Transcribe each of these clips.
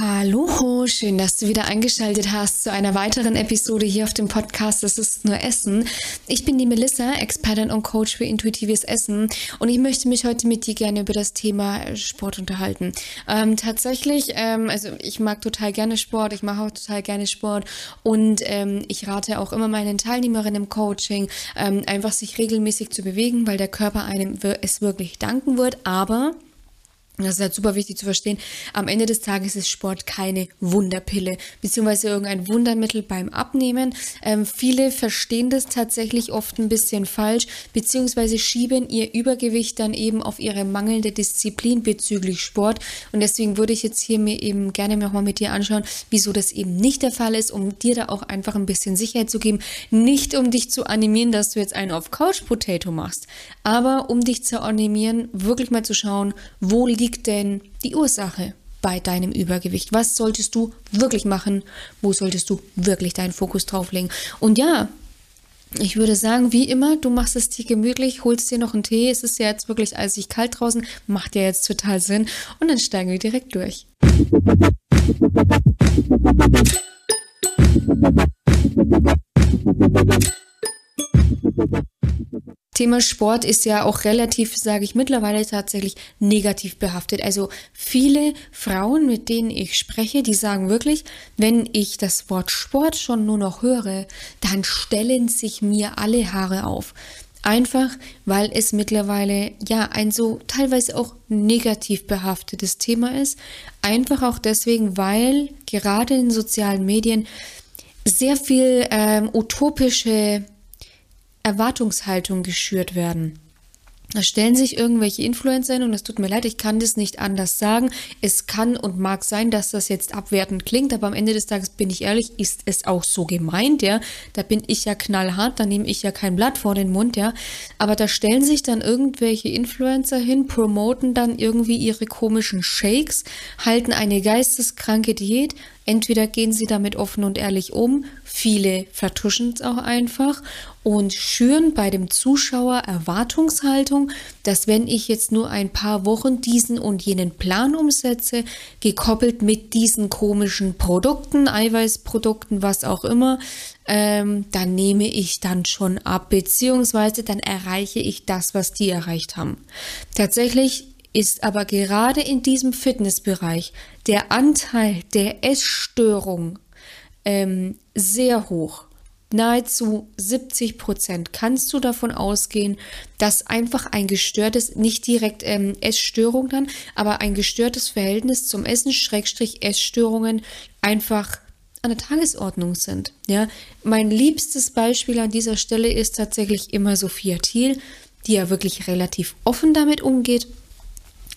Hallo, schön, dass du wieder eingeschaltet hast zu einer weiteren Episode hier auf dem Podcast Das ist nur Essen. Ich bin die Melissa, Expertin und Coach für intuitives Essen und ich möchte mich heute mit dir gerne über das Thema Sport unterhalten. Ähm, tatsächlich, ähm, also ich mag total gerne Sport, ich mache auch total gerne Sport und ähm, ich rate auch immer meinen Teilnehmerinnen im Coaching, ähm, einfach sich regelmäßig zu bewegen, weil der Körper einem es wirklich danken wird, aber das ist halt super wichtig zu verstehen. Am Ende des Tages ist Sport keine Wunderpille, beziehungsweise irgendein Wundermittel beim Abnehmen. Ähm, viele verstehen das tatsächlich oft ein bisschen falsch, beziehungsweise schieben ihr Übergewicht dann eben auf ihre mangelnde Disziplin bezüglich Sport. Und deswegen würde ich jetzt hier mir eben gerne nochmal mit dir anschauen, wieso das eben nicht der Fall ist, um dir da auch einfach ein bisschen Sicherheit zu geben. Nicht um dich zu animieren, dass du jetzt einen auf Couch Potato machst, aber um dich zu animieren, wirklich mal zu schauen, wo liegt liegt denn die Ursache bei deinem Übergewicht? Was solltest du wirklich machen? Wo solltest du wirklich deinen Fokus drauf legen? Und ja, ich würde sagen, wie immer, du machst es dir gemütlich, holst dir noch einen Tee. Es ist ja jetzt wirklich eisig kalt draußen, macht ja jetzt total Sinn. Und dann steigen wir direkt durch. Thema Sport ist ja auch relativ, sage ich mittlerweile tatsächlich negativ behaftet. Also viele Frauen, mit denen ich spreche, die sagen wirklich, wenn ich das Wort Sport schon nur noch höre, dann stellen sich mir alle Haare auf. Einfach, weil es mittlerweile ja ein so teilweise auch negativ behaftetes Thema ist. Einfach auch deswegen, weil gerade in sozialen Medien sehr viel ähm, utopische Erwartungshaltung geschürt werden. Da stellen sich irgendwelche Influencer hin und es tut mir leid, ich kann das nicht anders sagen. Es kann und mag sein, dass das jetzt abwertend klingt, aber am Ende des Tages bin ich ehrlich, ist es auch so gemeint, ja. Da bin ich ja knallhart, da nehme ich ja kein Blatt vor den Mund, ja. Aber da stellen sich dann irgendwelche Influencer hin, promoten dann irgendwie ihre komischen Shakes, halten eine geisteskranke Diät, Entweder gehen sie damit offen und ehrlich um, viele vertuschen es auch einfach und schüren bei dem Zuschauer Erwartungshaltung, dass wenn ich jetzt nur ein paar Wochen diesen und jenen Plan umsetze, gekoppelt mit diesen komischen Produkten, Eiweißprodukten, was auch immer, ähm, dann nehme ich dann schon ab, beziehungsweise dann erreiche ich das, was die erreicht haben. Tatsächlich ist aber gerade in diesem Fitnessbereich der Anteil der Essstörung ähm, sehr hoch. Nahezu 70 Prozent kannst du davon ausgehen, dass einfach ein gestörtes, nicht direkt ähm, Essstörung dann, aber ein gestörtes Verhältnis zum Essen, Schrägstrich Essstörungen einfach an der Tagesordnung sind. Ja, mein liebstes Beispiel an dieser Stelle ist tatsächlich immer Sophia Thiel, die ja wirklich relativ offen damit umgeht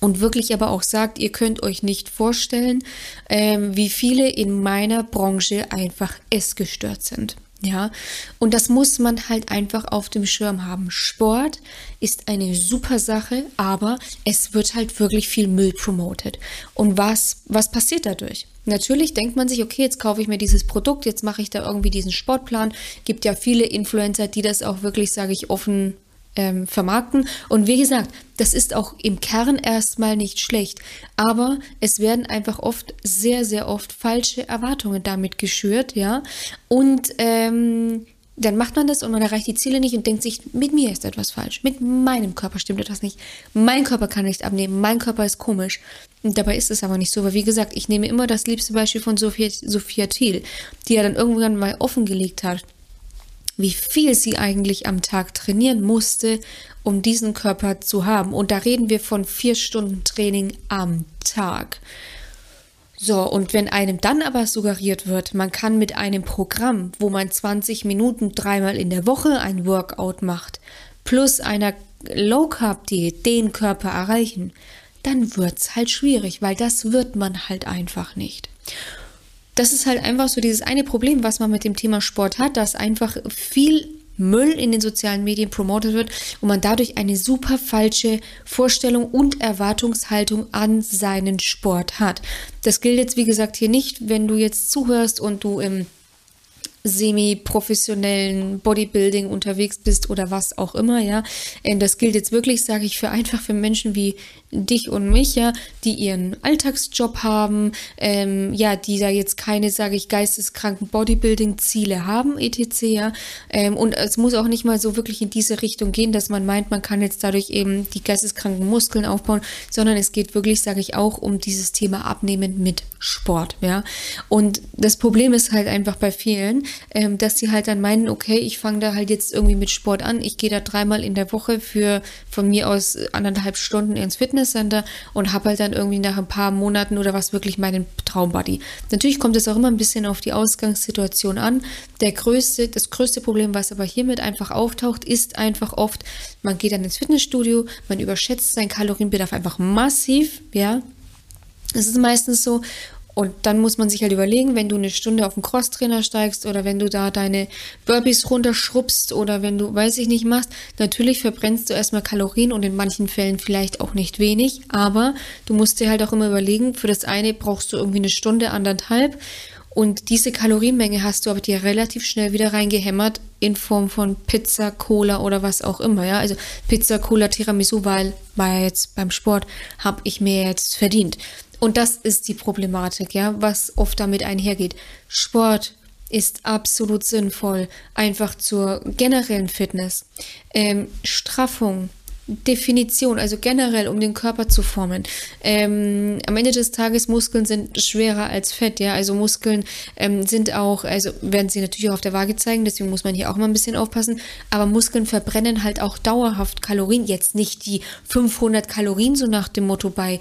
und wirklich aber auch sagt, ihr könnt euch nicht vorstellen, ähm, wie viele in meiner Branche einfach essgestört sind. Ja, und das muss man halt einfach auf dem Schirm haben. Sport ist eine super Sache, aber es wird halt wirklich viel Müll promoted. Und was, was passiert dadurch? Natürlich denkt man sich, okay, jetzt kaufe ich mir dieses Produkt, jetzt mache ich da irgendwie diesen Sportplan. Gibt ja viele Influencer, die das auch wirklich, sage ich, offen ähm, vermarkten. Und wie gesagt, das ist auch im Kern erstmal nicht schlecht. Aber es werden einfach oft, sehr, sehr oft falsche Erwartungen damit geschürt, ja. Und ähm, dann macht man das und man erreicht die Ziele nicht und denkt sich, mit mir ist etwas falsch. Mit meinem Körper stimmt etwas nicht. Mein Körper kann nicht abnehmen. Mein Körper ist komisch. Und dabei ist es aber nicht so. Weil wie gesagt, ich nehme immer das liebste Beispiel von Sophia, Sophia Thiel, die ja dann irgendwann mal offengelegt hat, wie viel sie eigentlich am Tag trainieren musste, um diesen Körper zu haben. Und da reden wir von vier Stunden Training am Tag. So, und wenn einem dann aber suggeriert wird, man kann mit einem Programm, wo man 20 Minuten dreimal in der Woche ein Workout macht, plus einer Low Carb Diät den Körper erreichen, dann wird's halt schwierig, weil das wird man halt einfach nicht das ist halt einfach so dieses eine Problem, was man mit dem Thema Sport hat, dass einfach viel Müll in den sozialen Medien promotet wird und man dadurch eine super falsche Vorstellung und Erwartungshaltung an seinen Sport hat. Das gilt jetzt, wie gesagt, hier nicht, wenn du jetzt zuhörst und du im semi-professionellen Bodybuilding unterwegs bist oder was auch immer, ja. Ähm, das gilt jetzt wirklich, sage ich, für einfach für Menschen wie dich und mich, ja, die ihren Alltagsjob haben, ähm, ja, die da jetzt keine, sage ich, geisteskranken Bodybuilding-Ziele haben, etc., ja. Ähm, und es muss auch nicht mal so wirklich in diese Richtung gehen, dass man meint, man kann jetzt dadurch eben die geisteskranken Muskeln aufbauen, sondern es geht wirklich, sage ich, auch um dieses Thema Abnehmen mit Sport, ja. Und das Problem ist halt einfach bei vielen, ähm, dass sie halt dann meinen, okay, ich fange da halt jetzt irgendwie mit Sport an, ich gehe da dreimal in der Woche für von mir aus anderthalb Stunden ins Fitnesscenter und habe halt dann irgendwie nach ein paar Monaten oder was wirklich meinen Traumbody. Natürlich kommt es auch immer ein bisschen auf die Ausgangssituation an. Der größte, das größte Problem, was aber hiermit einfach auftaucht, ist einfach oft, man geht dann ins Fitnessstudio, man überschätzt seinen Kalorienbedarf einfach massiv, ja, es ist meistens so, und dann muss man sich halt überlegen, wenn du eine Stunde auf den Crosstrainer steigst oder wenn du da deine Burpees runterschrubbst oder wenn du, weiß ich nicht, machst, natürlich verbrennst du erstmal Kalorien und in manchen Fällen vielleicht auch nicht wenig, aber du musst dir halt auch immer überlegen, für das eine brauchst du irgendwie eine Stunde, anderthalb und diese Kalorienmenge hast du aber dir relativ schnell wieder reingehämmert in Form von Pizza, Cola oder was auch immer, ja. Also Pizza, Cola, Tiramisu, weil, war jetzt beim Sport, habe ich mir jetzt verdient. Und das ist die Problematik, ja, was oft damit einhergeht. Sport ist absolut sinnvoll, einfach zur generellen Fitness. Ähm, Straffung, Definition, also generell, um den Körper zu formen. Ähm, am Ende des Tages Muskeln sind schwerer als Fett, ja. Also Muskeln ähm, sind auch, also werden sie natürlich auch auf der Waage zeigen, deswegen muss man hier auch mal ein bisschen aufpassen. Aber Muskeln verbrennen halt auch dauerhaft Kalorien. Jetzt nicht die 500 Kalorien, so nach dem Motto bei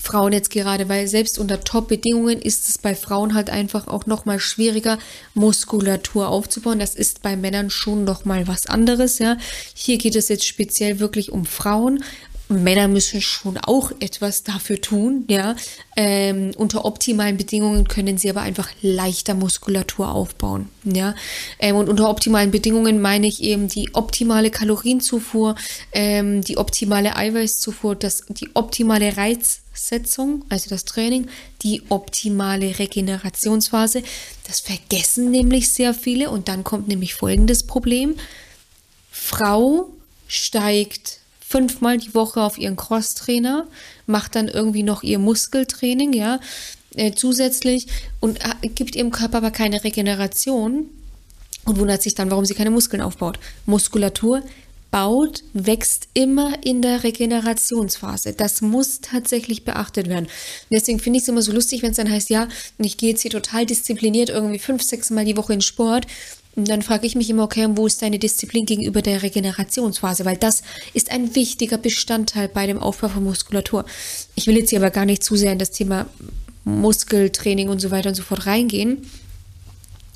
Frauen jetzt gerade, weil selbst unter Top-Bedingungen ist es bei Frauen halt einfach auch nochmal schwieriger, Muskulatur aufzubauen. Das ist bei Männern schon nochmal was anderes, ja. Hier geht es jetzt speziell wirklich um Frauen. Männer müssen schon auch etwas dafür tun, ja. Ähm, unter optimalen Bedingungen können sie aber einfach leichter Muskulatur aufbauen, ja. Ähm, und unter optimalen Bedingungen meine ich eben die optimale Kalorienzufuhr, ähm, die optimale Eiweißzufuhr, das, die optimale Reiz Setzung, also das Training, die optimale Regenerationsphase. Das vergessen nämlich sehr viele und dann kommt nämlich folgendes Problem. Frau steigt fünfmal die Woche auf ihren Crosstrainer, macht dann irgendwie noch ihr Muskeltraining, ja, äh, zusätzlich und äh, gibt ihrem Körper aber keine Regeneration und wundert sich dann, warum sie keine Muskeln aufbaut. Muskulatur baut, wächst immer in der Regenerationsphase. Das muss tatsächlich beachtet werden. Deswegen finde ich es immer so lustig, wenn es dann heißt, ja, ich gehe jetzt hier total diszipliniert irgendwie fünf, sechs Mal die Woche in Sport. Und dann frage ich mich immer, okay, wo ist deine Disziplin gegenüber der Regenerationsphase? Weil das ist ein wichtiger Bestandteil bei dem Aufbau von Muskulatur. Ich will jetzt hier aber gar nicht zu sehr in das Thema Muskeltraining und so weiter und so fort reingehen.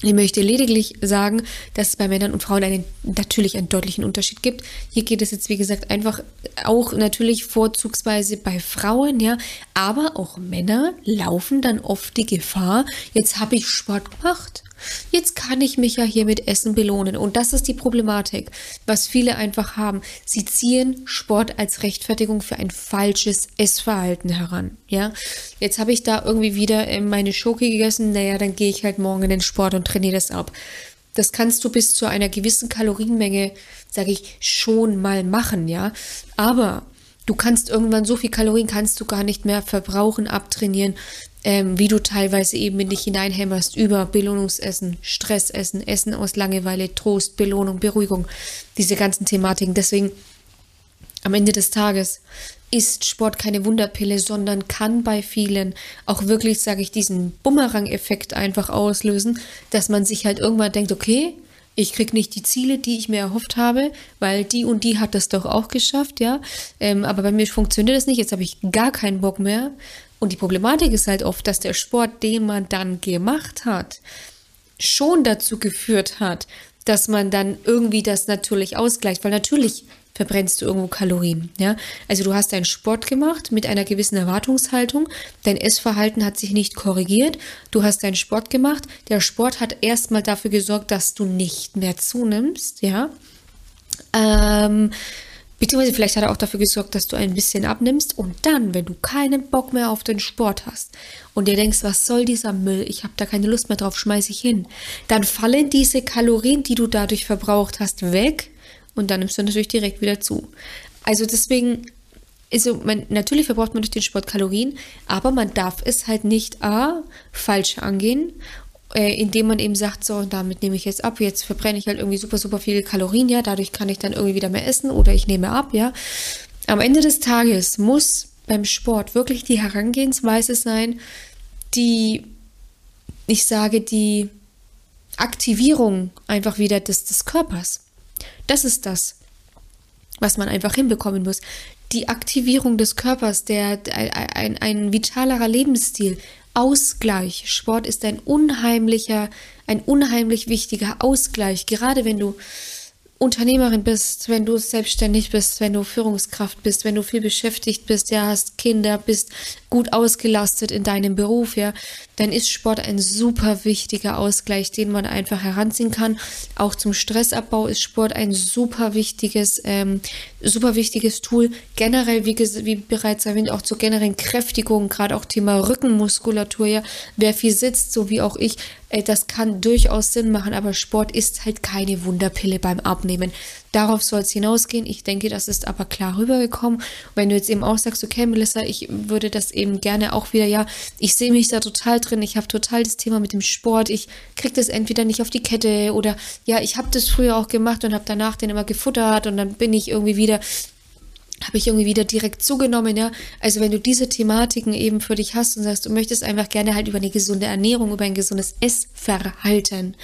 Ich möchte lediglich sagen, dass es bei Männern und Frauen einen, natürlich einen deutlichen Unterschied gibt. Hier geht es jetzt, wie gesagt, einfach auch natürlich vorzugsweise bei Frauen, ja. Aber auch Männer laufen dann oft die Gefahr, jetzt habe ich Sport gemacht Jetzt kann ich mich ja hier mit Essen belohnen. Und das ist die Problematik, was viele einfach haben. Sie ziehen Sport als Rechtfertigung für ein falsches Essverhalten heran. Ja, jetzt habe ich da irgendwie wieder äh, meine Schoki gegessen. Naja, dann gehe ich halt morgen in den Sport und trainiere das ab. Das kannst du bis zu einer gewissen Kalorienmenge, sage ich, schon mal machen, ja. Aber du kannst irgendwann so viel Kalorien kannst du gar nicht mehr verbrauchen, abtrainieren, ähm, wie du teilweise eben in dich hineinhämmerst über Belohnungsessen, Stressessen, Essen aus Langeweile, Trost, Belohnung, Beruhigung, diese ganzen Thematiken. Deswegen am Ende des Tages ist Sport keine Wunderpille, sondern kann bei vielen auch wirklich, sage ich, diesen Bumerang-Effekt einfach auslösen, dass man sich halt irgendwann denkt, okay, ich krieg nicht die Ziele, die ich mir erhofft habe, weil die und die hat das doch auch geschafft, ja. Ähm, aber bei mir funktioniert das nicht. Jetzt habe ich gar keinen Bock mehr. Und die Problematik ist halt oft, dass der Sport, den man dann gemacht hat, schon dazu geführt hat, dass man dann irgendwie das natürlich ausgleicht, weil natürlich verbrennst du irgendwo Kalorien, ja? Also du hast deinen Sport gemacht mit einer gewissen Erwartungshaltung, dein Essverhalten hat sich nicht korrigiert, du hast deinen Sport gemacht, der Sport hat erstmal dafür gesorgt, dass du nicht mehr zunimmst, ja? Ähm, Beziehungsweise vielleicht hat er auch dafür gesorgt, dass du ein bisschen abnimmst und dann, wenn du keinen Bock mehr auf den Sport hast und dir denkst, was soll dieser Müll, ich habe da keine Lust mehr drauf, schmeiße ich hin, dann fallen diese Kalorien, die du dadurch verbraucht hast, weg und dann nimmst du natürlich direkt wieder zu. Also deswegen, also man, natürlich verbraucht man durch den Sport Kalorien, aber man darf es halt nicht A, falsch angehen äh, indem man eben sagt, so, damit nehme ich jetzt ab, jetzt verbrenne ich halt irgendwie super, super viele Kalorien, ja, dadurch kann ich dann irgendwie wieder mehr essen oder ich nehme ab, ja. Am Ende des Tages muss beim Sport wirklich die Herangehensweise sein, die, ich sage, die Aktivierung einfach wieder des, des Körpers. Das ist das, was man einfach hinbekommen muss. Die Aktivierung des Körpers, der, ein, ein, vitalerer Lebensstil, Ausgleich. Sport ist ein unheimlicher, ein unheimlich wichtiger Ausgleich. Gerade wenn du Unternehmerin bist, wenn du selbstständig bist, wenn du Führungskraft bist, wenn du viel beschäftigt bist, ja, hast Kinder, bist gut ausgelastet in deinem Beruf, ja, dann ist Sport ein super wichtiger Ausgleich, den man einfach heranziehen kann. Auch zum Stressabbau ist Sport ein super wichtiges, ähm, super wichtiges Tool. Generell, wie, wie bereits erwähnt, auch zur generellen Kräftigung, gerade auch Thema Rückenmuskulatur, ja, wer viel sitzt, so wie auch ich, das kann durchaus Sinn machen, aber Sport ist halt keine Wunderpille beim Abnehmen. Darauf soll es hinausgehen. Ich denke, das ist aber klar rübergekommen. Wenn du jetzt eben auch sagst, okay, Melissa, ich würde das eben gerne auch wieder, ja, ich sehe mich da total drin, ich habe total das Thema mit dem Sport, ich kriege das entweder nicht auf die Kette oder ja, ich habe das früher auch gemacht und habe danach den immer gefuttert und dann bin ich irgendwie wieder habe ich irgendwie wieder direkt zugenommen, ja. Also wenn du diese Thematiken eben für dich hast und sagst, du möchtest einfach gerne halt über eine gesunde Ernährung, über ein gesundes Essverhalten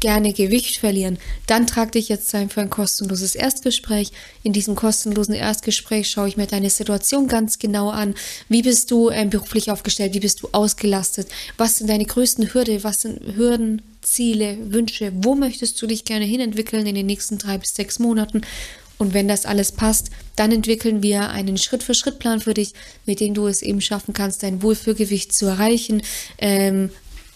gerne Gewicht verlieren, dann trag dich jetzt ein für ein kostenloses Erstgespräch. In diesem kostenlosen Erstgespräch schaue ich mir deine Situation ganz genau an. Wie bist du ähm, beruflich aufgestellt? Wie bist du ausgelastet? Was sind deine größten Hürde? Was sind Hürden, Ziele, Wünsche? Wo möchtest du dich gerne hinentwickeln in den nächsten drei bis sechs Monaten? Und wenn das alles passt, dann entwickeln wir einen Schritt-für-Schritt-Plan für dich, mit dem du es eben schaffen kannst, dein Wohlfühlgewicht zu erreichen, ähm,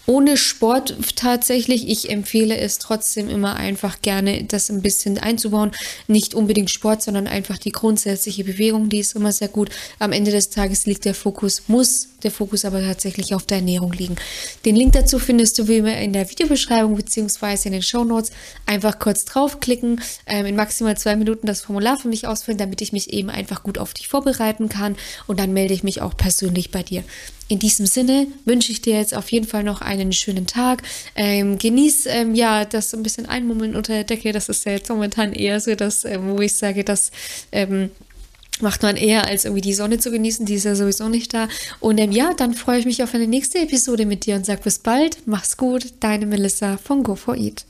ohne Sport tatsächlich. Ich empfehle es trotzdem immer einfach gerne, das ein bisschen einzubauen. Nicht unbedingt Sport, sondern einfach die grundsätzliche Bewegung, die ist immer sehr gut. Am Ende des Tages liegt der Fokus, muss der Fokus aber tatsächlich auf der Ernährung liegen. Den Link dazu findest du wie immer in der Videobeschreibung beziehungsweise in den Show Notes. Einfach kurz draufklicken, ähm, in maximal zwei Minuten das Formular für mich ausfüllen, damit ich mich eben einfach gut auf dich vorbereiten kann und dann melde ich mich auch persönlich bei dir. In diesem Sinne wünsche ich dir jetzt auf jeden Fall noch einen schönen Tag. Ähm, genieß ähm, ja das ein bisschen Einmummeln unter der Decke. Das ist ja jetzt momentan eher so das, ähm, wo ich sage, dass ähm, macht man eher als irgendwie die Sonne zu genießen, die ist ja sowieso nicht da. Und ähm, ja, dann freue ich mich auf eine nächste Episode mit dir und sag bis bald, mach's gut, deine Melissa von Go4Eat.